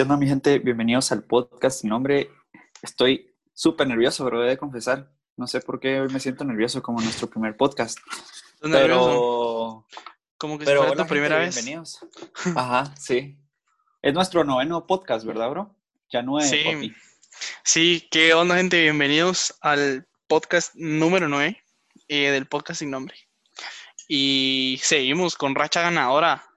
¿Qué onda, mi gente? Bienvenidos al podcast. Mi nombre, estoy súper nervioso, pero he de confesar. No sé por qué hoy me siento nervioso como nuestro primer podcast. Pero, Como que si pero fuera tu primera gente, vez. bienvenidos. Ajá, sí. Es nuestro noveno podcast, ¿verdad, bro? Ya nueve, Sí. papi. Sí, ¿qué onda, gente? Bienvenidos al podcast número 9 eh, del podcast sin nombre. Y seguimos con racha ganadora.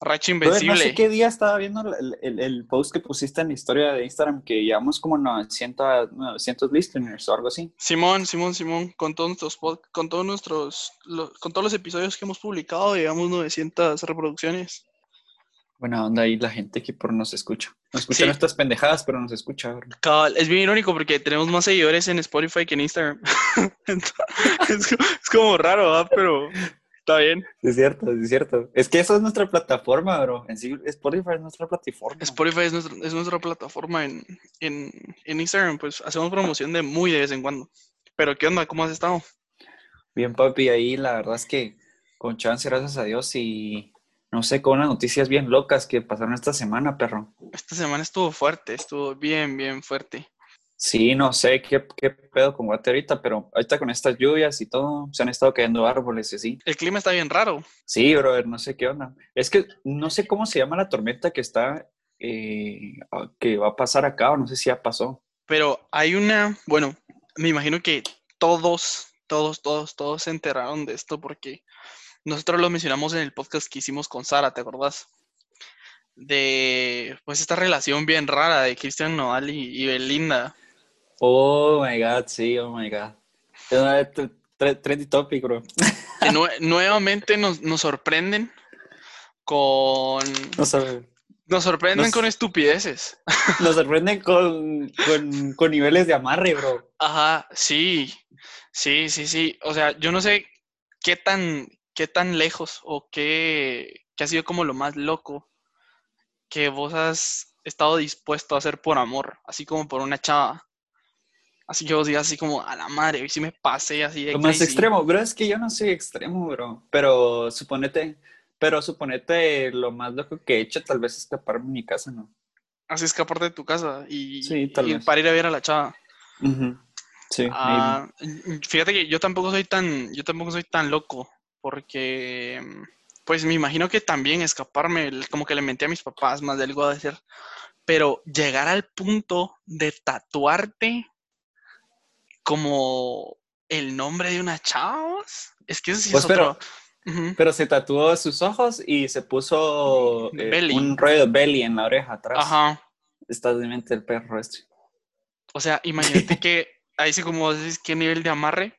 Racha Brother, no invencible. sé qué día estaba viendo el, el- el post que pusiste en la historia de Instagram que llevamos como 900, 900 listeners o algo así. Simón, Simón, Simón, con todos nuestros con todos nuestros lo- con todos los episodios que hemos publicado, llevamos 900 reproducciones. Buena onda ahí la gente que por nos escucha. Nos escuchan Sí. nuestras pendejadas, pero nos escucha. Cabal, es bien irónico porque tenemos más seguidores en Spotify que en Instagram. Es, es como raro, ¿verdad? Pero está bien. Es cierto, es cierto. Es que esa es nuestra plataforma, bro. En sí, Spotify es nuestra plataforma. Spotify es, nuestra- es nuestra plataforma en, en, en Instagram, pues hacemos promoción de muy de vez en cuando. Pero ¿qué onda? ¿Cómo has estado? Bien, papi, ahí la verdad es que con chance, gracias a Dios, y no sé, con unas noticias bien locas que pasaron esta semana, perro. Esta semana estuvo fuerte, estuvo bien, bien fuerte. Sí, no sé qué, qué pedo con Guate ahorita, pero ahorita con estas lluvias y todo, se han estado cayendo árboles y así. El clima está bien raro. Sí, brother, no sé qué onda. Es que no sé cómo se llama la tormenta que está, eh, que va a pasar acá, o no sé si ya pasó. Pero hay una, bueno, me imagino que todos, todos, todos, todos se enteraron de esto porque nosotros lo mencionamos en el podcast que hicimos con Sara, ¿te acordás? De, pues, esta relación bien rara de Cristian Nodal y, y Belinda. Oh my god, sí, oh my god. Trendy topic, bro. Que nue- nuevamente nos, nos sorprenden con... No sé. Nos sorprenden Nos- con estupideces. Nos sorprenden con, con, con niveles de amarre, bro. Ajá, sí, sí, sí, sí. O sea, yo no sé qué tan, qué tan lejos o qué, qué ha sido como lo más loco que vos has estado dispuesto a hacer por amor, así como por una chava. Así que vos digas así como, a la madre, hoy sí me pasé así de Lo más crazy". extremo, bro, es que yo no soy extremo, bro. Pero suponete, pero suponete lo más loco que he hecho, tal vez escaparme de mi casa, ¿no? Así escaparte de tu casa y, Sí, tal y vez. para ir a ver a la chava. Sí, Ah, fíjate que yo tampoco soy tan, yo tampoco soy tan loco, porque pues me imagino que también escaparme, como que le menté a mis papás más de algo de ser, pero llegar al punto de tatuarte como el nombre de una chava, es que eso sí Pues, es pero- otro. Pero se tatuó sus ojos y se puso eh, un rollo de belly en la oreja atrás. Ajá. Está de mente el perro este. O sea, imagínate que ahí sí como decís qué nivel de amarre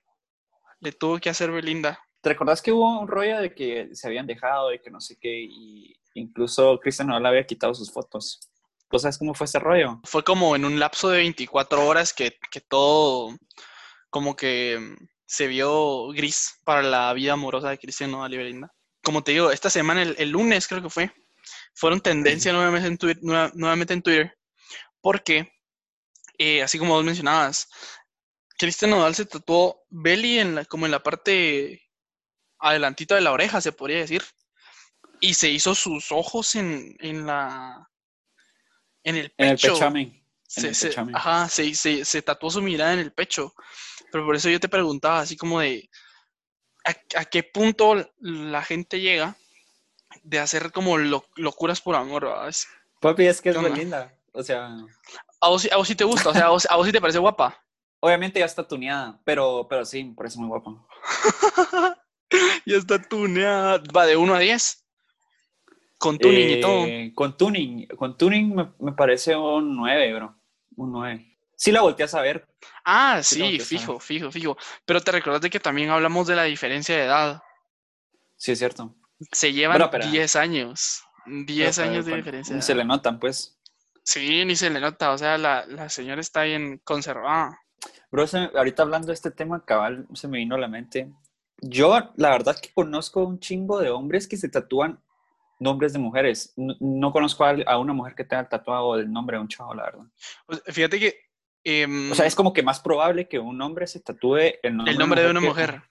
le tuvo que hacer Belinda. ¿Te recordás que hubo un rollo de que se habían dejado y que no sé qué? Y incluso Cristian no le había quitado sus fotos. ¿Tú sabes cómo fue ese rollo? fue como en un lapso de 24 horas que, que todo como que mm, se vio gris para la vida amorosa de Cristian Nodal y Belinda. Como te digo, esta semana, el, el lunes creo que fue, fueron tendencia nuevamente en Twitter, nueva- nuevamente en Twitter porque, eh, así como vos mencionabas, Cristian Nodal se tatuó belly en la, como en la parte adelantita de la oreja, se podría decir, y se hizo sus ojos en, en la... En el En el pecho. pechamen. En Se, el se- pechamen. ajá, se, se, se tatuó su mirada en el pecho. Pero por eso yo te preguntaba, así como de, ¿a, a qué punto la gente llega de hacer como lo- locuras por amor? Papi, es que es ¿Qué muy linda. O sea, ¿A vos, sí- a vos sí te gusta? O sea, ¿a vos, a vos sí te parece guapa? obviamente ya está tuneada, pero, pero sí, me parece muy guapa. ya está tuneada. Va de 1 a 10. Con tuning y todo. Eh, Con tuning, con tuning me, me parece un 9, bro. Un 9. Sí la volteas a ver. Ah, sí fijo, saber. fijo, fijo. Pero te recuerdas de que también hablamos de la diferencia de edad. Sí, es cierto. Se llevan Pero, pero- 10 años. 10 Pero, años de bueno, diferencia. de Se le notan, pues. Sí, ni se le nota, o sea, la, la señora está bien conservada. Bro, se- ahorita hablando de este tema cabal, se me vino a la mente. Yo, la verdad que conozco un chingo de hombres que se tatúan nombres de mujeres. No, no conozco a, a una mujer que tenga tatuado el nombre de un chavo, la verdad. Fíjate que em, O sea, es como que más probable que un hombre se tatúe el nombre, el nombre de una mujer.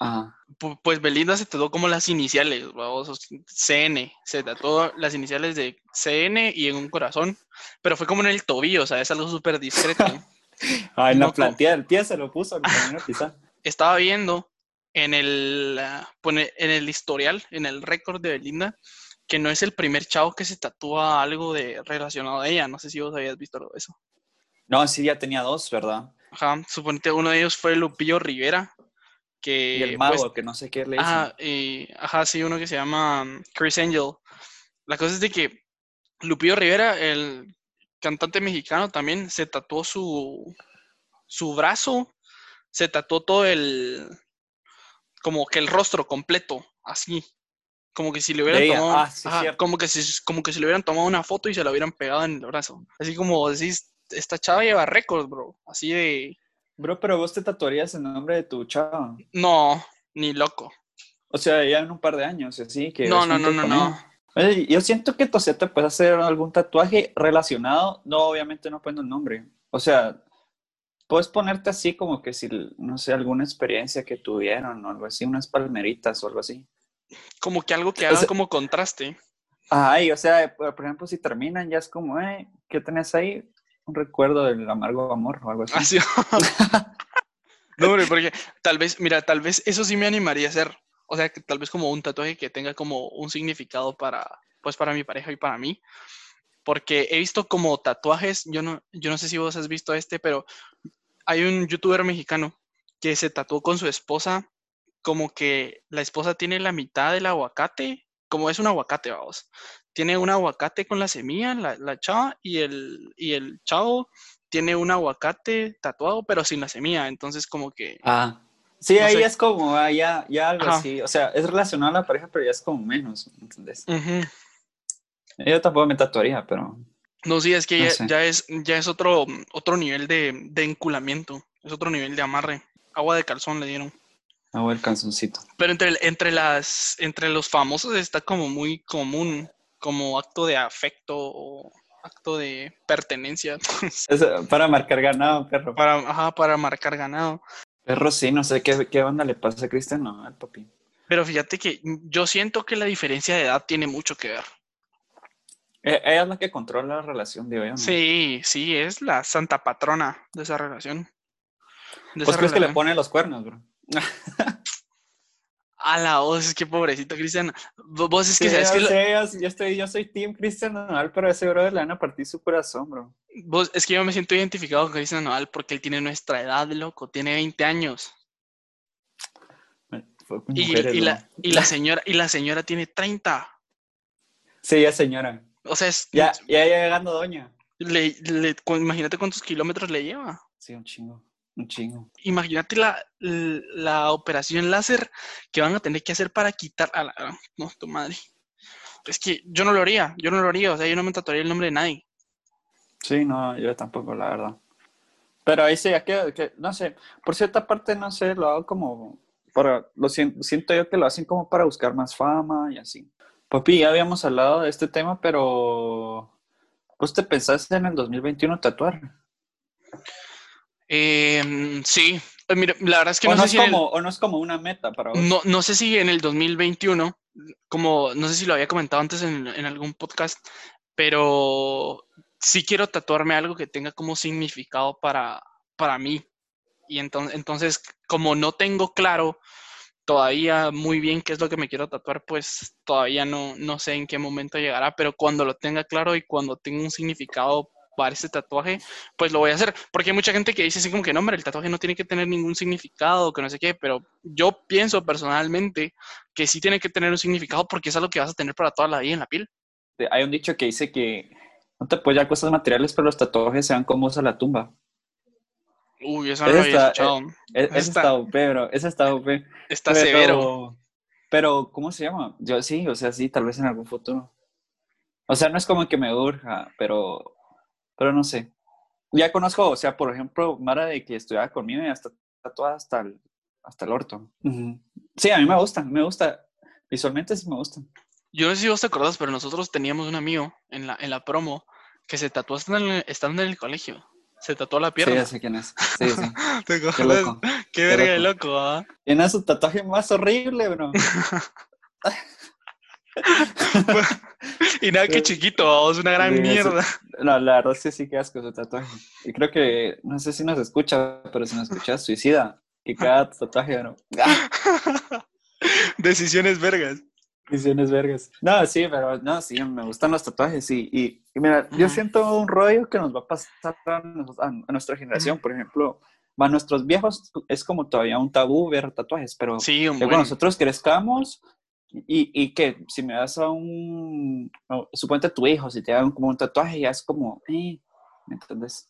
Ah, Pu- Pues Belinda se tatuó como las iniciales, vamos, CN, se tatuó las iniciales de CN y en un corazón, pero fue como en el tobillo, o sea, es algo súper discreto. Ah, en la No, co- plantilla del pie se lo puso. Estaba viendo en el, ah, pone- en el historial, en el récord de Belinda, que no es el primer chavo que se tatúa algo de relacionado a ella, no sé si vos habías visto eso. No, sí, ya tenía dos, ¿verdad? Ajá, suponete uno de ellos fue Lupillo Rivera, que Y el pues, mago, que no sé qué le hizo. Ajá, y, ajá, sí, uno que se llama mm, Chris Angel. La cosa es de que Lupillo Rivera, el cantante mexicano, también se tatuó su, su brazo, se tatuó todo el, como que el rostro completo, así. Como que si le hubieran tomado, ah, sí, ajá, cierto. como que si, como que si le hubieran tomado una foto y se la hubieran pegado en el brazo. Así como decís, esta chava lleva récord, bro. Así de, Bro, pero vos te tatuarías el nombre de tu chava. no, ni loco. O sea, ya en un par de años, así que. No, no, no, no, no. yo siento que Tosé te puedes hacer algún tatuaje relacionado, no, obviamente no poniendo el nombre. O sea, puedes ponerte así como que si, no sé, alguna experiencia que tuvieron o algo así, unas palmeritas o algo así. Como que algo que O haga sea- como contraste. Ay, o sea, por ejemplo, si terminan, ya es como, eh, ¿qué tenés ahí? Un recuerdo del amargo amor o algo así. Así. no, hombre, porque tal vez, mira, tal vez eso sí me animaría a hacer. O sea, que tal vez como un tatuaje que tenga como un significado para, pues para mi pareja y para mí. Porque he visto como tatuajes, yo no, yo no sé si vos has visto este, pero hay un youtuber mexicano que se tatuó con su esposa, como que la esposa tiene la mitad del aguacate, como es un aguacate, vamos. Tiene un aguacate con la semilla, la, la chava, y el, y el chavo tiene un aguacate tatuado, pero sin la semilla. Entonces, como que. Ah. Sí, No ahí sé. es como, ah, ya, ya algo Ajá. así. O sea, es relacionado a la pareja, pero ya es como menos, ¿entendés? ujú. Yo tampoco me tatuaría, pero... No, sí, es que No ya, sé. ya es, ya es otro, otro nivel de, de enculamiento. Es otro nivel de amarre. Agua de calzón le dieron. Hago el calzoncito. Pero entre, entre, las, entre los famosos está como muy común, como acto de afecto o acto de pertenencia Es eh, para marcar ganado, perro. para, ajá, para marcar ganado. Perro sí, no sé qué, qué onda le pasa a Cristian, no, al papi. Pero fíjate que yo siento que la diferencia de edad tiene mucho que ver. Eh, Ella es la que controla la relación, digo yo. ¿no? Sí, sí, es la santa patrona de esa relación. De Pues esa crees que le pone los cuernos, bro. A la voz, es que pobrecito Cristian. Vo- Vos es que Sí, sabes que yo, sé, estoy, yo soy team Cristian Nodal, pero a ese brother le van a partir su corazón, bro. vos, es que yo me siento identificado con Cristian Nodal porque él tiene nuestra edad, loco, tiene 20 años. La, y la señora, y la señora tiene 30. Sí, ya señora. O sea, es, Ya, ya llegando doña. le- le- cu- imagínate cuántos kilómetros le lleva. Sí, un chingo, un chingo. Imagínate la, la operación láser que van a tener que hacer para quitar a la... No, tu madre. Es que yo no lo haría, yo no lo haría, o sea, yo no me tatuaría el nombre de nadie. Sí, no, yo tampoco, la verdad. Pero ahí sí, ya que, no sé, por cierta parte, no sé, lo hago como para, lo sien- siento yo que lo hacen como para buscar más fama y así. Papi, ya habíamos hablado de este tema, pero ¿vos te pensaste en el 2021 tatuar? Eh, sí, Eh, mira, la verdad es que o, no, no sé es si el- como, o no es como una meta para vos. no, no sé si en el 2021, como no sé si lo había comentado antes en, en algún podcast, pero sí quiero tatuarme algo que tenga como significado para, para mí. Y entonces, entonces, como no tengo claro todavía muy bien qué es lo que me quiero tatuar, pues todavía no, no sé en qué momento llegará, pero cuando lo tenga claro y cuando tenga un significado para ese tatuaje, pues lo voy a hacer. Porque hay mucha gente que dice así como que no, hombre, el tatuaje no tiene que tener ningún significado, que no sé qué, pero yo pienso personalmente que sí tiene que tener un significado porque es algo que vas a tener para toda la vida en la piel. Hay un dicho que dice que no te apoya cosas materiales, pero los tatuajes sean como usa la tumba. Uy, eso no Ese lo había está- escuchado. Es- Ese Está- está OP, bro. Ese está OP. Está Pero- severo. Pero, ¿cómo se llama? Yo sí, o sea, sí, tal vez en algún futuro. O sea, no es como que me urja, pero, pero no sé. Ya conozco, o sea, por ejemplo, Mara de que estudiaba conmigo y hasta tatuada hasta el, hasta el orto. Sí, a mí me gusta, me gusta. Visualmente sí me gusta. Yo no sé si vos te acordás, pero nosotros teníamos un amigo en la, en la promo que se tatuó estando en el, estando en el colegio. Se tatuó la Sí, pierna. ya sé quién es. Sí, sí. ¿Te Qué loco. Qué verga de loco. ¿ah? Tiene su tatuaje más horrible, bro. Y nada que chiquito, vamos, una gran Sí, mierda. No, la verdad sí, sí, qué asco su tatuaje. Y creo que, no sé si nos escucha, pero si nos escucha, suicida. Que cada tatuaje, bro. Decisiones vergas. Visiones vergas. No, sí, pero no, sí, me gustan los tatuajes. Y, y, y mira, yo siento un rollo que nos va a pasar a, a- a nuestra generación. Por ejemplo, a nuestros viejos es como todavía un tabú ver tatuajes, pero Sí, un cuando nosotros crezcamos y, y que si me das a un, suponte a tu hijo, si te dan como un tatuaje, ya es como, eh, ¿me entiendes?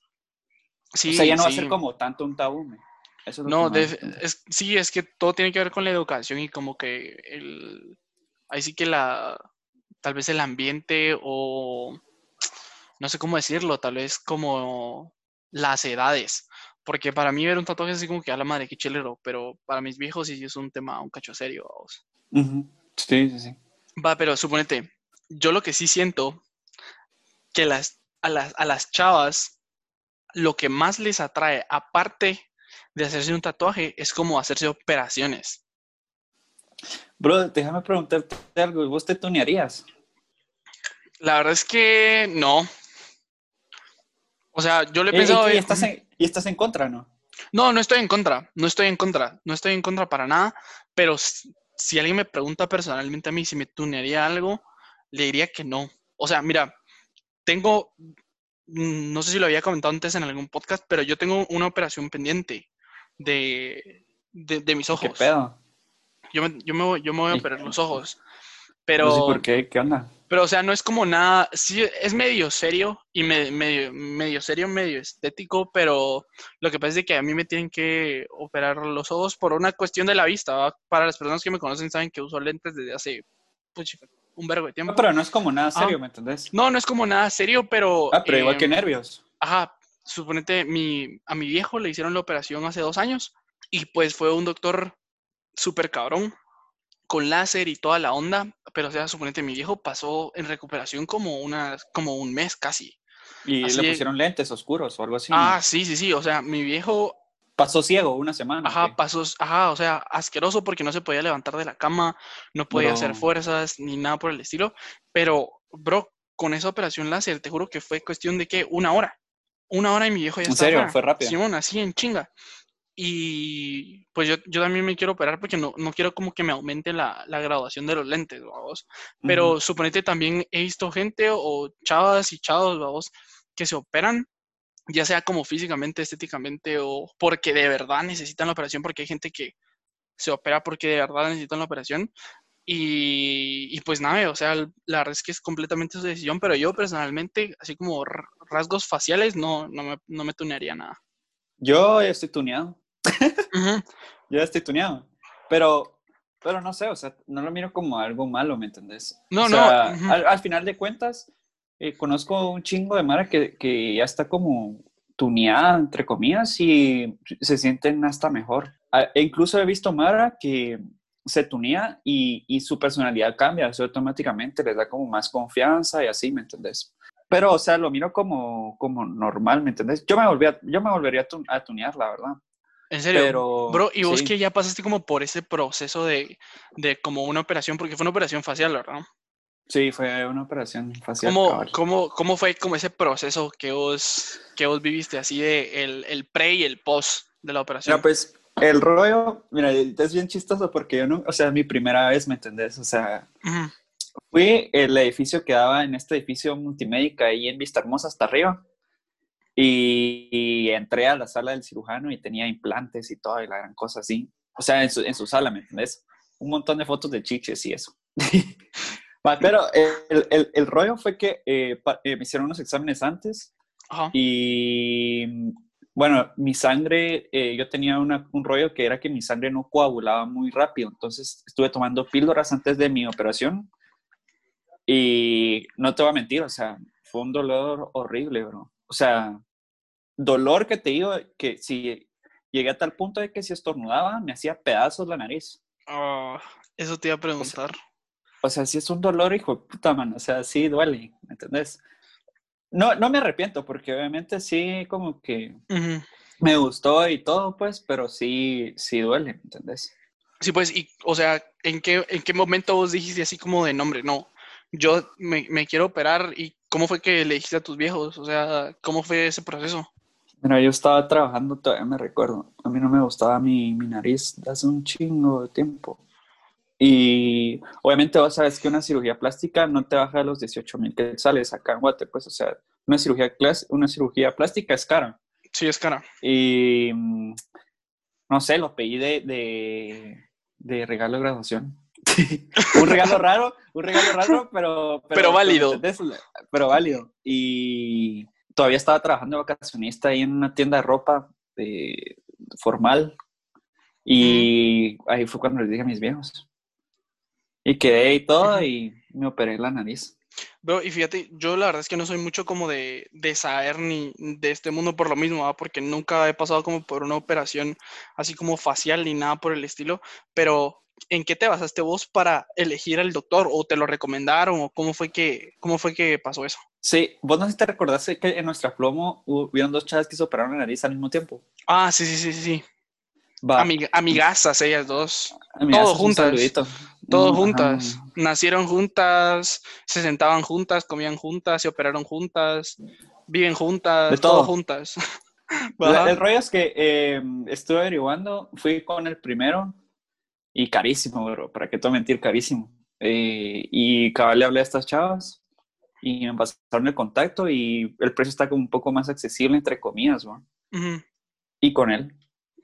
Sí, o sea, ya no va a sí. ser como tanto un tabú. me. Eso es No, de- es, sí, es que todo tiene que ver con la educación y como que el, ahí sí que la, tal vez el ambiente o, no sé cómo decirlo, tal vez como las edades, porque para mí ver un tatuaje es así como que a la madre, qué chilero, pero para mis viejos sí es un tema un cacho serio. Sí, sí, sí. Va, pero suponete, yo lo que sí siento que las, a, las, a las chavas lo que más les atrae, aparte de hacerse un tatuaje, es como hacerse operaciones. Bro, déjame preguntarte algo. ¿Vos te tunearías? La verdad es que no. O sea, yo le he Eh, pensado... y, y estás en, y estás en contra, ¿no? No, no estoy en contra, no estoy en contra, no estoy en contra para nada, pero si, alguien me pregunta personalmente a mí si me tunearía algo, le diría que no. O sea, mira, tengo, mm, no sé si lo había comentado antes en algún podcast, pero yo tengo una operación pendiente de, de, de mis ¿Qué ojos. pedo? Yo me, yo me voy- yo me voy a operar los ojos, No sé pero... por qué, ¿qué onda? Pero, o sea, no es como nada, sí, es medio serio y me- medio, medio serio, medio estético, pero lo que pasa es que a mí me tienen que operar los ojos por una cuestión de la vista. ¿va? Para las personas que me conocen saben que uso lentes desde hace puchica, un vergo de tiempo. No, pero no es como nada Ah. serio, ¿me entendés? No, no es como nada serio, pero... Ah, pero igual que em, nervios. Ajá, suponete, mi, a mi viejo le hicieron la operación hace dos años y pues fue un doctor súper cabrón, con láser y toda la onda, pero o sea, suponete, mi viejo pasó en recuperación como, una, como un mes casi. Y así le de- pusieron lentes oscuros o algo así. Ah, sí, sí, sí, o sea, mi viejo, Pasó ciego una semana. ajá, pasó, ajá, o sea, asqueroso porque no se podía levantar de la cama, no podía hacer fuerzas ni nada por el estilo, pero, bro, con esa operación láser, te juro que fue cuestión de que una hora, una hora y mi viejo ya ¿En estaba serio? fuera. ¿Fue rápido? Simón, así en chinga. Y pues yo, yo también me quiero operar porque no, no quiero como que me aumente la, la graduación de los lentes, vamos. Pero Ujú. suponete también he visto gente o chavas y chavos, vamos, que se operan, ya sea como físicamente, estéticamente o porque de verdad necesitan la operación, porque hay gente que se opera porque de verdad necesitan la operación. Y, y pues nada, o sea, la verdad es que es completamente su decisión, pero yo personalmente, así como rasgos faciales, no, no me, no me tunearía nada. Yo estoy tuneado. Yo ya estoy tuneado. Pero, pero no sé, o sea, no lo miro como algo malo, ¿me entendés? No, O no, sea, ujú. al, al final de cuentas, eh, conozco un chingo de Mara que, que ya está como tuneada, entre comillas, y se sienten hasta mejor. Ah, E incluso he visto Mara que se tunea y, y su personalidad cambia, eso automáticamente les da como más confianza y así, ¿me entendés? Pero, o sea, lo miro como, como normal, ¿me entendés? Yo me, volví a- yo me volvería a tunear, la verdad. En serio. Pero, Bro, y vos sí. que ya pasaste como por ese proceso de, de como una operación, porque fue una operación facial, ¿verdad? Sí, fue una operación facial. ¿Cómo, cómo, cómo fue como ese proceso que vos, que vos viviste, así de el, el pre y el post de la operación? No, pues el rollo, mira, es bien chistoso porque yo no, o sea, es mi primera vez, ¿me entendés? O sea, Ujú. fui el edificio que daba en este edificio multimédica ahí en Vista Hermosa hasta arriba. Y, y entré a la sala del cirujano y tenía implantes y toda y la gran cosa así. O sea, en su, en su sala, ¿me entendés? Un montón de fotos de chiches y eso. Pero el, el, el rollo fue que eh, eh, me hicieron unos exámenes antes Ajá. y bueno, mi sangre, eh, yo tenía una- un rollo que era que mi sangre no coagulaba muy rápido, entonces estuve tomando píldoras antes de mi operación y no te voy a mentir, o sea, fue un dolor horrible, bro. O sea, dolor que te digo que si llegué a tal punto de que si estornudaba me hacía pedazos la nariz. Ah, eso te iba a preguntar. O sea, sí es un dolor, hijo de puta, man. O sea, sí duele, ¿me entendés? no, no me arrepiento porque obviamente sí como que me gustó y todo, pues, pero sí, sí duele, ¿entendés? Sí, pues, y, o sea, ¿en qué, ¿en qué momento vos dijiste así como de nombre? No, yo me, me quiero operar y ¿cómo fue que le dijiste a tus viejos? O sea, ¿cómo fue ese proceso? Mira, yo estaba trabajando, todavía me recuerdo. A mí no me gustaba mi, mi nariz hace un chingo de tiempo. Y obviamente vos sabes que una cirugía plástica no te baja de los 18 mil quetzales acá en Guate, pues, o sea, una cirugía, una cirugía plástica es cara. Sí, es cara. Y mm, no sé, lo pedí de, de, de regalo de graduación. un regalo raro, un regalo raro, pero... Pero válido. Pero válido. Y todavía estaba trabajando de vacacionista ahí en una tienda de ropa eh, formal. Y ahí fue cuando les dije a mis viejos. Y quedé y todo y me operé la nariz. Bro, y fíjate, yo la verdad es que no soy mucho como de, de saber ni de este mundo por lo mismo, ¿va? porque nunca he pasado como por una operación así como facial ni nada por el estilo, pero ¿en qué te basaste vos para elegir al doctor? ¿O te lo recomendaron? ¿O cómo fue que, cómo fue que pasó eso? Sí, vos no sé si te recordaste que en nuestra plomo hubieron dos chavas que se operaron la nariz al mismo tiempo. Ah, sí, sí, sí, sí. Va, Amig- amigazas ellas dos. amigas, todo un juntas. saludito. Todos Mm, ajá. juntas. Nacieron juntas, se sentaban juntas, comían juntas, se operaron juntas, viven juntas, De todo todo. juntas. Ajá. el rollo es que eh, estuve averiguando, fui con el primero y carísimo, bro, para qué a mentir, carísimo. Eh, y cabal le hablé a estas chavas y me pasaron el contacto y el precio está como un poco más accesible, entre comillas, bro. Y con él.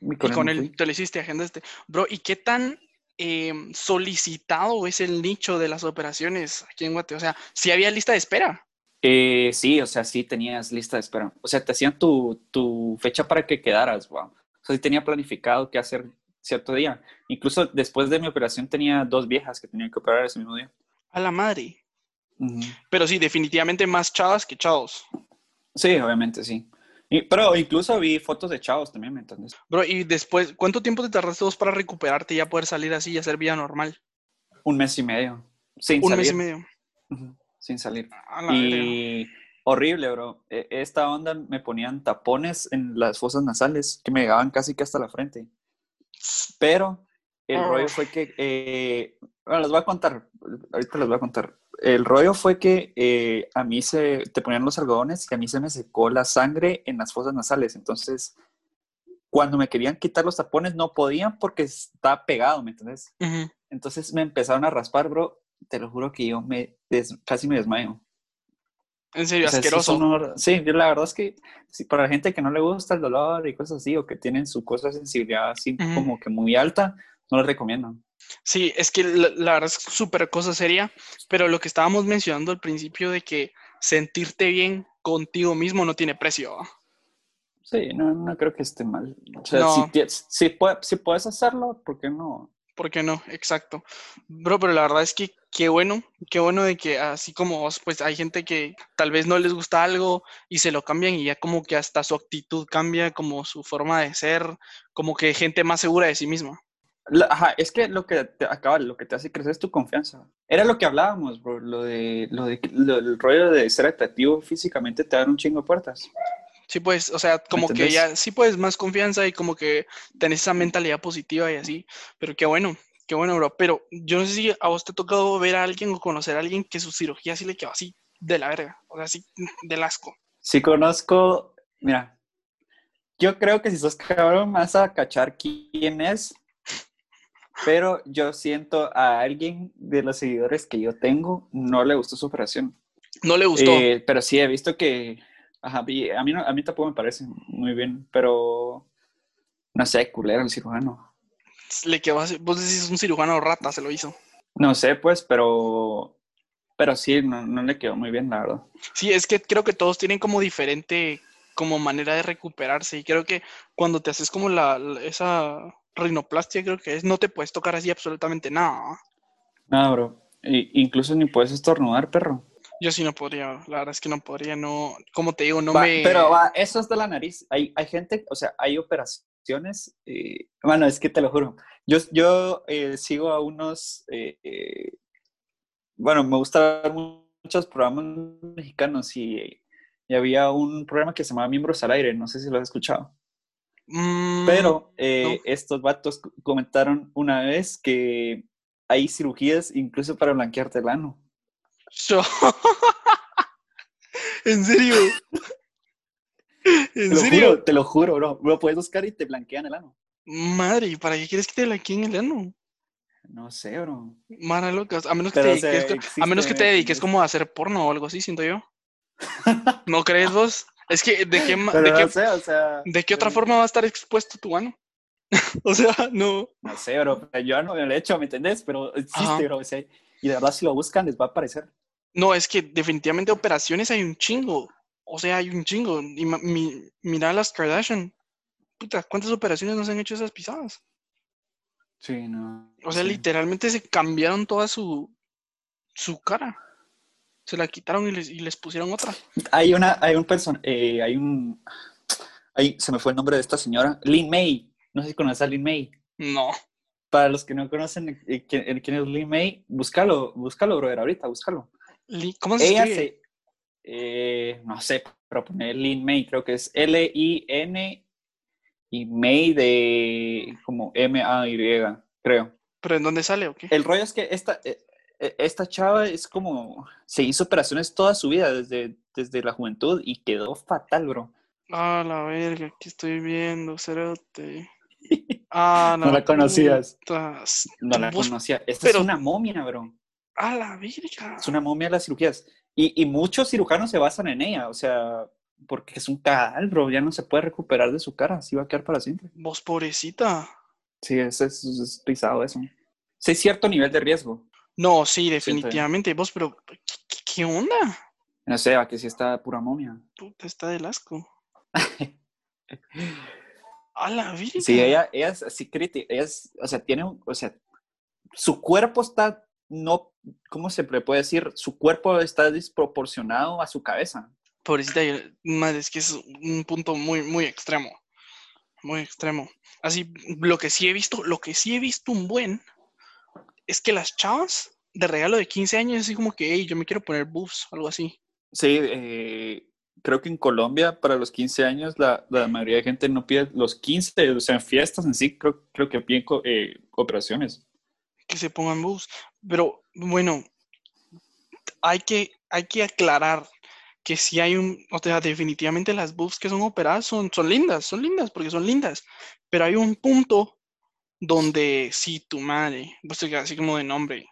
Y Y con él te lo hiciste, agendaste. Bro, ¿y qué tan eh, solicitado es el nicho de las operaciones aquí en Guate? O sea, si había lista de espera. Eh, sí, o sea, sí tenías lista de espera. O sea, te hacían tu, tu fecha para que quedaras, wow. O sea, sí tenía planificado qué hacer cierto día. Incluso después de mi operación tenía dos viejas que tenían que operar ese mismo día. A la madre. Pero sí, definitivamente más chavas que chavos. Sí, obviamente, sí. Y- pero incluso vi fotos de chavos también, ¿me entiendes? Bro, y después, ¿cuánto tiempo te tardaste vos para recuperarte y ya poder salir así y hacer vida normal? Un mes y medio. Sin Un salir. mes y medio. Sin salir. A la verga. Y horrible, bro. E- Esta onda me ponían tapones en las fosas nasales que me llegaban casi que hasta la frente. Pero el Oh. rollo fue que, eh, bueno, les voy a contar, ahorita les voy a contar. El rollo fue que eh, a mí se, te ponían los algodones y a mí se me secó la sangre en las fosas nasales. Entonces, cuando me querían quitar los tapones, no podían porque estaba pegado, ¿me entiendes? Entonces me empezaron a raspar, bro. Te lo juro que yo me des- casi me desmayo. En serio, O sea, sí, asqueroso. Sí, yo la verdad es que sí, para la gente que no le gusta el dolor y cosas así, o que tienen su cosa de sensibilidad así como que muy alta, no les recomiendo. Sí, es que la, la verdad es súper cosa seria, pero lo que estábamos mencionando al principio de que sentirte bien contigo mismo no tiene precio. Sí, no, no creo que esté mal. O sea, No. si, tie- si, pue- si puedes hacerlo, ¿por qué no? ¿Por qué no? Exacto. Bro, pero la verdad es que qué bueno, qué bueno de que así como vos, pues hay gente que tal vez no les gusta algo y se lo cambian y ya como que hasta su actitud cambia, como su forma de ser, como que gente más segura de sí misma. Ajá, es que lo que te acaba, lo que te hace crecer es tu confianza. Era lo que hablábamos, bro, lo de, lo de, lo- el rollo de ser atractivo físicamente te da un chingo de puertas. Sí, pues, o sea, como que ya, sí, pues, más confianza y como que tenés esa mentalidad positiva y así, pero qué bueno, qué bueno, bro. Pero yo no sé si a vos te ha tocado ver a alguien o conocer a alguien que su cirugía sí le quedó así de la verga, o sea, así del asco. Si conozco, mira, yo creo que si sos cabrón vas a cachar quién es, pero yo siento a alguien de los seguidores que yo tengo no le gustó su operación. No le gustó. Eh, pero sí he visto que, ajá, a mí, no- a mí tampoco me parece muy bien, pero no sé, culero el cirujano. Le quedó así, vos decís un cirujano rata, se lo hizo. No sé, pues, pero, pero sí, no, no le quedó muy bien, la verdad. Sí, es que creo que todos tienen como diferente como manera de recuperarse y creo que cuando te haces como la, la- esa rinoplastia creo que es, no te puedes tocar así absolutamente nada. Nada, bro. Incluso ni puedes estornudar, perro. Yo sí no podría, la verdad es que no podría, no, como te digo, no Va, me... Pero va, eso es de la nariz. Hay, hay gente, o sea, hay operaciones. eh, bueno, es que te lo juro. Yo, yo eh, sigo a unos. eh, eh, bueno, me gusta ver muchos programas mexicanos y y había un programa que se llamaba Miembros al Aire, no sé si lo has escuchado. Mm, Pero eh, no. estos vatos comentaron una vez que hay cirugías incluso para blanquearte el ano. yo- ¿En serio? Te ¿En lo serio? juro, te lo juro, bro. Lo puedes buscar y te blanquean el ano. Madre, ¿para qué quieres que te blanqueen el ano? No sé, bro. Mara locas. A menos que Pero, te o sea, dediques, co- a menos que te dediques como a hacer porno o algo así, siento yo. ¿No crees vos? Es que, ¿de qué, Pero de no qué, sé, o sea. de qué otra eh, forma va a estar expuesto tu ano? O sea, no. No sé, bro. Yo no me lo he hecho, ¿me entendés? Pero existe, Ajá. bro. o sea, y de verdad, si lo buscan, les va a aparecer. No, es que definitivamente operaciones hay un chingo. O sea, hay un chingo. Y mi- mira a las Kardashian. Puta, ¿cuántas operaciones nos han hecho esas pisadas? Sí, no. O sea, sí. literalmente se cambiaron toda su, su cara. Se la quitaron y les, y les pusieron otra. Hay una, hay un person, eh, hay un, ahí se me fue el nombre de esta señora, Lin May. No sé si conoces a Lin May. No. Para los que no conocen eh, quién, eh, quién es Lin May, búscalo, búscalo, brother, ahorita, búscalo. ¿Cómo se Ella se, eh, no sé, pero poner Lin May, creo que es L-I-N y May de como M-A-Y, creo. ¿Pero en dónde sale o qué? El rollo es que esta, esta chava es como, se hizo operaciones toda su vida, desde, desde la juventud, y quedó fatal, bro. Ah, la verga, aquí estoy viendo, cerote. Ah, No la conocías. No la Vos- conocía. Esta pero- es una momia, bro. Ah, la verga. Es una momia de las cirugías. Y, y muchos cirujanos se basan en ella, o sea, porque es un cadáver, bro. Ya no se puede recuperar de su cara, así va a quedar para siempre. Vos, pobrecita. Sí, es, es, es pisado eso. Sí, hay cierto nivel de riesgo. No, sí, definitivamente. Vos, pero, ¿qué, onda? No sé, a que sí está pura momia. Puta, está del asco. A la verga. Sí, ella, ella es así crítica. Ella es, o sea, tiene, un- o sea, su cuerpo está, no, ¿cómo se le puede decir? Su cuerpo está desproporcionado a su cabeza. Pobrecita, madre, es que es un punto muy, muy extremo. Muy extremo. Así, lo que sí he visto, lo que sí he visto un buen es que las chavas de regalo de 15 años, así como que, hey, yo me quiero poner boobs, algo así. Sí, eh, creo que en Colombia para los 15 años la, la mayoría de gente no pide los 15, o sea, en fiestas en sí creo, creo que piden eh, operaciones. que se pongan boobs. Pero bueno, hay que, hay que aclarar que si hay un, o sea, definitivamente las boobs que son operadas son, son lindas, son lindas porque son lindas, pero hay un punto donde si tu madre, quedas así como de nombre,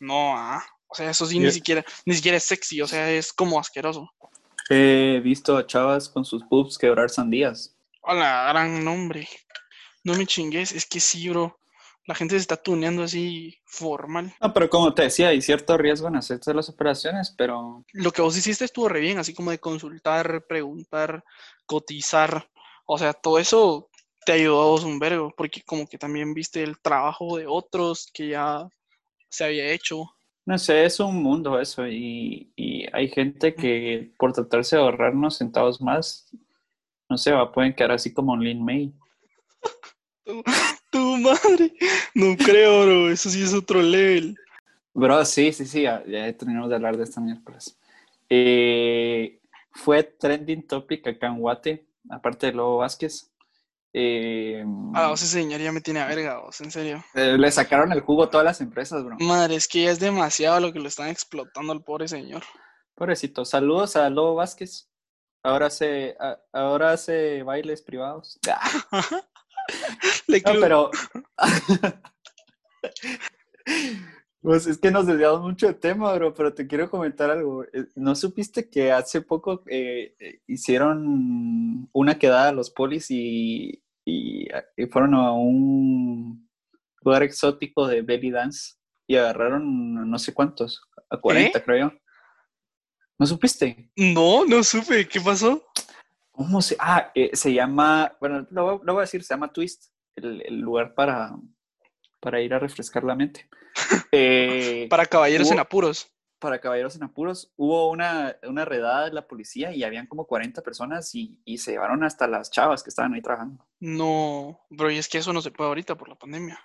no, ah, o sea, eso sí ni siquiera, ni siquiera es sexy, o sea, es como asqueroso. He visto a chavas con sus boobs quebrar sandías. Hola, gran nombre. No me chingues, es que sí, bro. La gente se está tuneando así formal. No, pero como te decía, hay cierto riesgo en hacerse las operaciones, pero Lo que vos hiciste estuvo re bien, así como de consultar, preguntar, cotizar. O sea, todo eso te ayudó a vos un vergo, porque como que también viste el trabajo de otros que ya se había hecho. no sé, es un mundo eso y, y hay gente que por tratarse de ahorrar unos centavos más, no sé, va, pueden quedar así como Lin May. Tu madre. No creo, bro. Eso sí es otro level. Bro, sí, sí, sí, ya, ya terminamos de hablar de esta miércoles. Eh, fue trending topic acá en Guate, aparte de Lobo Vázquez. Eh, Ah, ese señor ya me tiene a verga, vos, en serio. eh, le sacaron el jugo a todas las empresas, bro. Madre, es que ya es demasiado lo que lo están explotando al pobre señor. Pobrecito. Saludos a Lobo Vázquez. Ahora hace, a- ahora hace bailes privados. No, pero. Pues es que nos desviamos mucho de tema, bro, pero te quiero comentar algo. Eh, ¿No supiste que hace poco eh, hicieron una quedada a los polis y, y, y fueron a un lugar exótico de belly dance y agarraron no sé cuántos, a 40 creo yo. ¿No supiste? No, no supe. ¿Qué pasó? ¿Cómo se...? Ah, eh, se llama... Bueno, lo, voy- lo voy a decir, se llama Twist, el, el lugar para, para ir a refrescar la mente. Eh, Para caballeros en apuros. Para Caballeros en Apuros, hubo una, una redada de la policía y habían como 40 personas y, y se llevaron hasta las chavas que estaban ahí trabajando. No, bro, y es que eso no se puede ahorita por la pandemia.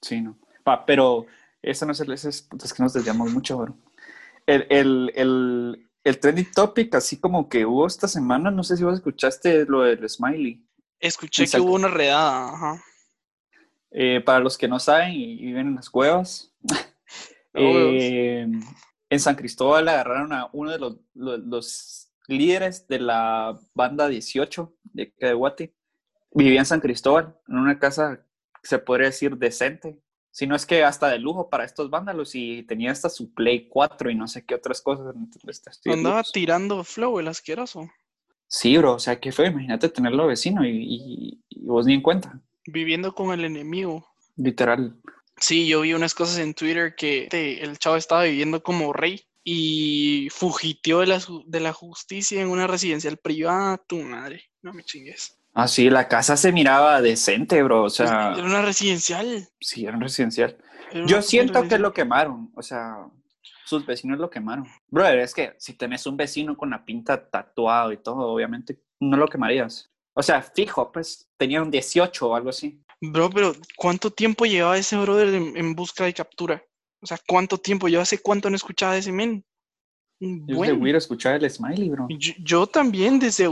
Sí, no. Pa, pero eso no es el... ese es, es que nos desviamos mucho, bro. El, el, el, el trending topic, así como que hubo esta semana, no sé si vos escuchaste lo del smiley. Escuché que Exacto. hubo una redada, ajá. Eh, para los que no saben y viven en las cuevas, eh, en San Cristóbal agarraron a uno de los, los- los líderes de la banda 18 de acá de Guate. Vivía en San Cristóbal, en una casa, se podría decir, decente. Si no es que hasta de lujo para estos vándalos y tenía hasta su Play 4 y no sé qué otras cosas. de Andaba lujos. tirando flow el asqueroso. Sí, bro, o sea, qué fue, imagínate tenerlo vecino y, y- y vos ni en cuenta, Viviendo con el enemigo. literal. Sí, yo vi unas cosas en Twitter que te- el chavo estaba viviendo como rey y fugitió de la, de la justicia en una residencial privada. Tu madre, no me chingues. Ah, sí, la casa se miraba decente, bro, o sea, Era una residencial. sí, era un residencial. era una Yo siento que lo quemaron, o sea, sus vecinos lo quemaron. Brother, es que si tenés un vecino con la pinta tatuado y todo, obviamente no lo quemarías. O sea, fijo, pues tenía un 18 o algo así. Bro, pero ¿cuánto tiempo llevaba ese brother en, en busca y captura? O sea, ¿cuánto tiempo? Yo hace cuánto no escuchaba de ese men. Un Yo de escuchar el smiley, bro. Yo, yo también, desde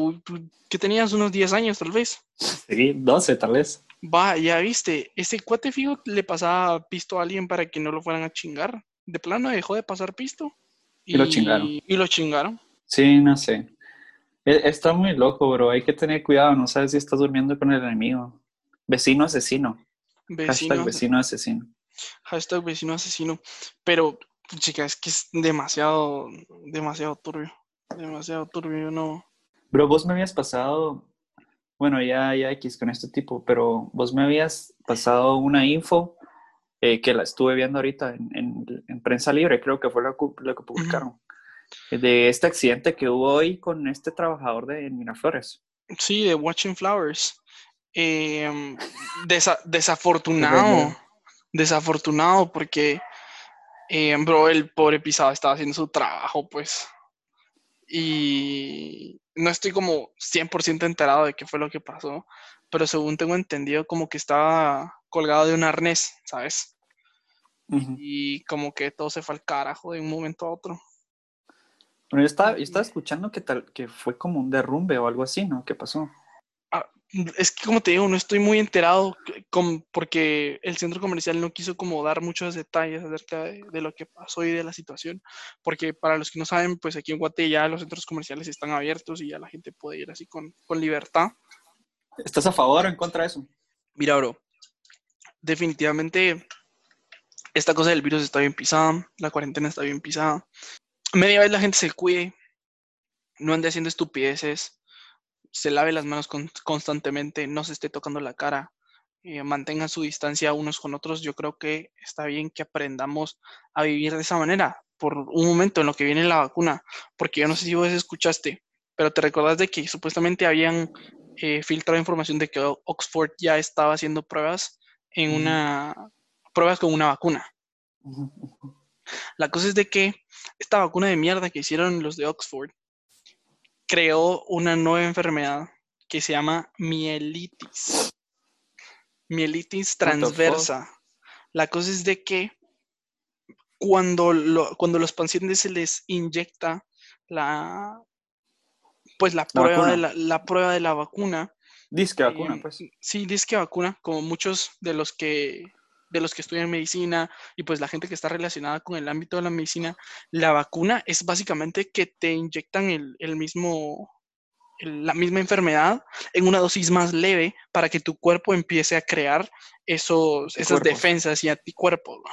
que tenías unos 10 años tal vez. Sí, 12 tal vez. Va, ya viste, ese cuate fijo le pasaba pisto a alguien para que no lo fueran a chingar. De plano dejó de pasar pisto. Y lo chingaron. Y lo chingaron. Sí, no sé. E- Está muy loco, bro. Hay que tener cuidado. No sabes si estás durmiendo con el enemigo. Vecino asesino. Vecino, Hashtag vecino asesino. hashtag vecino asesino. Pero, chica, es que es demasiado, demasiado turbio. Demasiado turbio, no. Bro, vos me habías pasado, bueno, ya, ya X con este tipo, pero vos me habías pasado una info eh, que la estuve viendo ahorita en, en- en Prensa Libre, creo que fue lo, que- lo que publicaron, de este accidente que hubo hoy con este trabajador de Miraflores. Sí, de Watching Flowers. Em, desa- desafortunado. Desafortunado porque, em, bro, el pobre pisado estaba haciendo su trabajo, pues. Y no estoy como 100% enterado de qué fue lo que pasó, pero según tengo entendido, como que estaba colgado de un arnés, ¿sabes? Y como que todo se fue al carajo de un momento a otro. Bueno, yo estaba, yo estaba escuchando que, tal, que fue como un derrumbe o algo así, ¿no? ¿Qué pasó? Es que como te digo, no estoy muy enterado c- com- porque el centro comercial no quiso como dar muchos detalles acerca de, de lo que pasó y de la situación, porque para los que no saben, pues aquí en Guate ya los centros comerciales están abiertos y ya la gente puede ir así con, con libertad. ¿Estás a favor o en contra de eso? Mira, bro, definitivamente esta cosa del virus está bien pisada, la cuarentena está bien pisada. Media vez la gente se cuide, no ande haciendo estupideces, se lave las manos con- constantemente, no se esté tocando la cara, eh, mantengan su distancia unos con otros. Yo creo que está bien que aprendamos a vivir de esa manera por un momento en lo que viene la vacuna, porque yo no sé si vos escuchaste, pero te recordás de que supuestamente habían eh, filtrado información de que Oxford ya estaba haciendo pruebas en una pruebas con una vacuna. La cosa es de que esta vacuna de mierda que hicieron los de Oxford creó una nueva enfermedad que se llama mielitis. Mielitis transversa. La cosa es de que cuando, lo- cuando los pacientes se les inyecta la pues la La prueba de la, la prueba de la vacuna, Disque vacuna, Em, pues. Sí, dice que vacuna, como muchos de los que de los que estudian medicina y pues la gente que está relacionada con el ámbito de la medicina, la vacuna es básicamente que te inyectan el, el mismo el- la misma enfermedad en una dosis más leve para que tu cuerpo empiece a crear esos, esas defensas y anticuerpos. ¿no?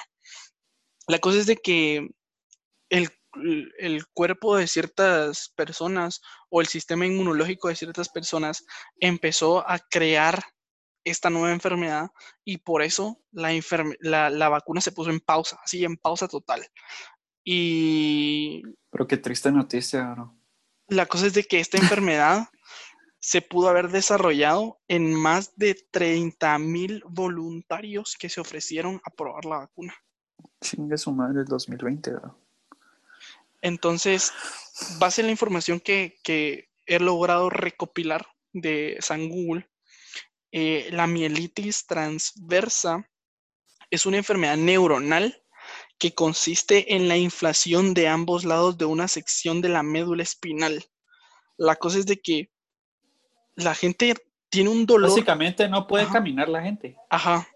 La cosa es de que el, el cuerpo de ciertas personas o el sistema inmunológico de ciertas personas empezó a crear esta nueva enfermedad y por eso la, enferme- la, la vacuna se puso en pausa, así en pausa total. Y Pero qué triste noticia, bro. la cosa es de que esta enfermedad se pudo haber desarrollado en más de 30 mil voluntarios que se ofrecieron a probar la vacuna. Chingue su madre el 2020, bro. Entonces, base en la información que, que he logrado recopilar de San Google, eh, la mielitis transversa es una enfermedad neuronal que consiste en la inflación de ambos lados de una sección de la médula espinal. La cosa es de que la gente tiene un dolor. Básicamente no puede caminar la gente. Ajá.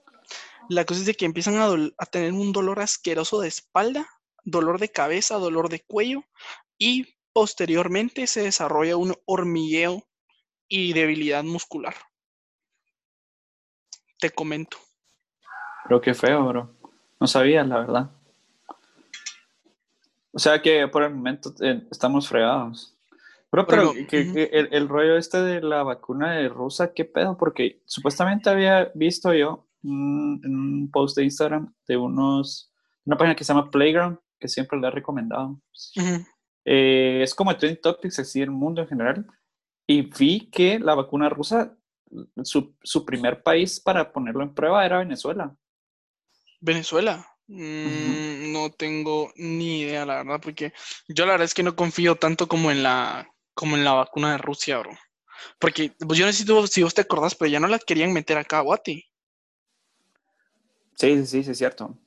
La cosa es de que empiezan a, a, tener un dolor asqueroso de espalda, dolor de cabeza, dolor de cuello y posteriormente se desarrolla un hormigueo y debilidad muscular. Te comento. Pero qué feo, bro. No sabía, la verdad. O sea que por el momento eh, estamos fregados. Bro, pero, que, el, rollo este de la vacuna de rusa, ¿qué pedo? Porque supuestamente había visto yo en un post de Instagram de unos, una página que se llama Playground, que siempre le he recomendado. Eh, es como Trending Topics, así en el mundo en general. Y vi que la vacuna rusa, su, su primer país para ponerlo en prueba era Venezuela. Venezuela. Mm, no tengo ni idea, la verdad, porque yo la verdad es que no confío tanto como en la, como en la vacuna de Rusia, bro. Porque pues yo necesito, si vos te acordás, pero ya no la querían meter acá a Guati. Sí, sí, sí, sí, es cierto.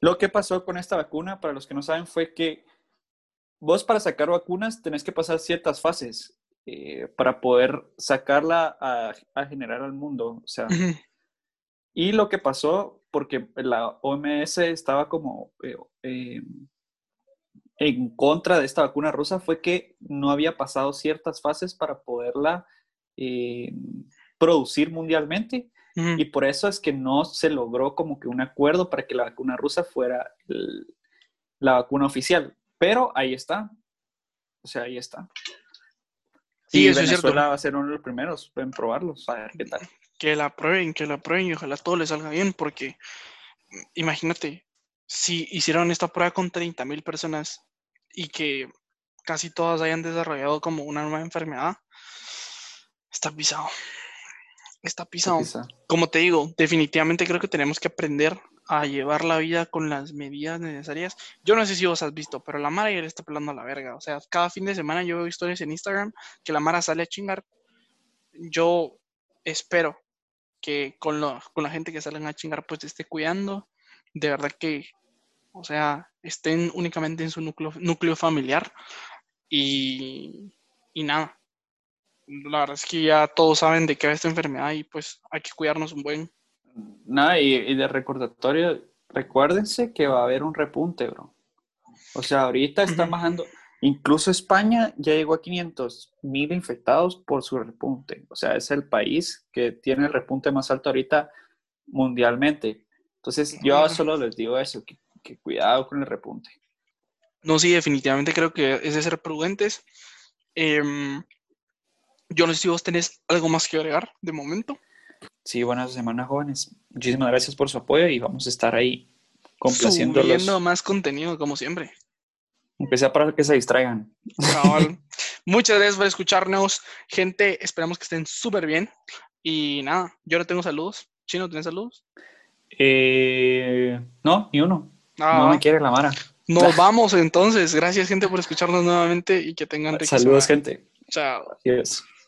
Lo que pasó con esta vacuna, para los que no saben, fue que vos para sacar vacunas tenés que pasar ciertas fases eh, para poder sacarla a, a, generar al mundo. O sea, y lo que pasó porque la OMS estaba como eh, eh, en contra de esta vacuna rusa fue que no había pasado ciertas fases para poderla eh, producir mundialmente y por eso es que no se logró como que un acuerdo para que la vacuna rusa fuera la vacuna oficial. Pero ahí está. O sea, ahí está. Sí, y eso Venezuela es cierto. va a ser uno de los primeros en probarlos, a ver qué tal que la prueben, que la prueben y ojalá todo les salga bien, porque imagínate, si hicieron esta prueba con 30 mil personas y que casi todas hayan desarrollado como una nueva enfermedad, está pisado. Está pisado. Como te digo, definitivamente creo que tenemos que aprender a llevar la vida con las medidas necesarias. Yo no sé si vos has visto, pero la Mara ya le está pelando a la verga. O sea, cada fin de semana yo veo historias en Instagram que la Mara sale a chingar. Yo espero que con, con la gente que salen a chingar pues esté cuidando. De verdad que, o sea, estén únicamente en su núcleo, núcleo familiar y, y nada. La verdad es que ya todos saben de qué va esta enfermedad y pues hay que cuidarnos un buen. Nada, y, de recordatorio, recuérdense que va a haber un repunte, bro. O sea, ahorita está bajando, Incluso España ya llegó a 500 mil infectados por su repunte. O sea, es el país que tiene el repunte más alto ahorita mundialmente. Entonces, yo solo les digo eso, que, cuidado con el repunte. No, sí, definitivamente creo que es de ser prudentes. Em, yo no sé si vos tenés algo más que agregar de momento. Sí, buenas semanas, jóvenes. Muchísimas gracias por su apoyo y vamos a estar ahí complaciendo. Subiendo más contenido, como siempre aunque sea para que se distraigan. Muchas gracias por escucharnos, gente. Esperamos que estén súper bien. Y nada, yo no tengo saludos. ¿Chino, tienes saludos? Eh, no, ni uno. Ah, no me quiere la Mara. Nos vamos entonces. Gracias, gente, por escucharnos nuevamente y que tengan Saludos, gente. Chao. Adiós.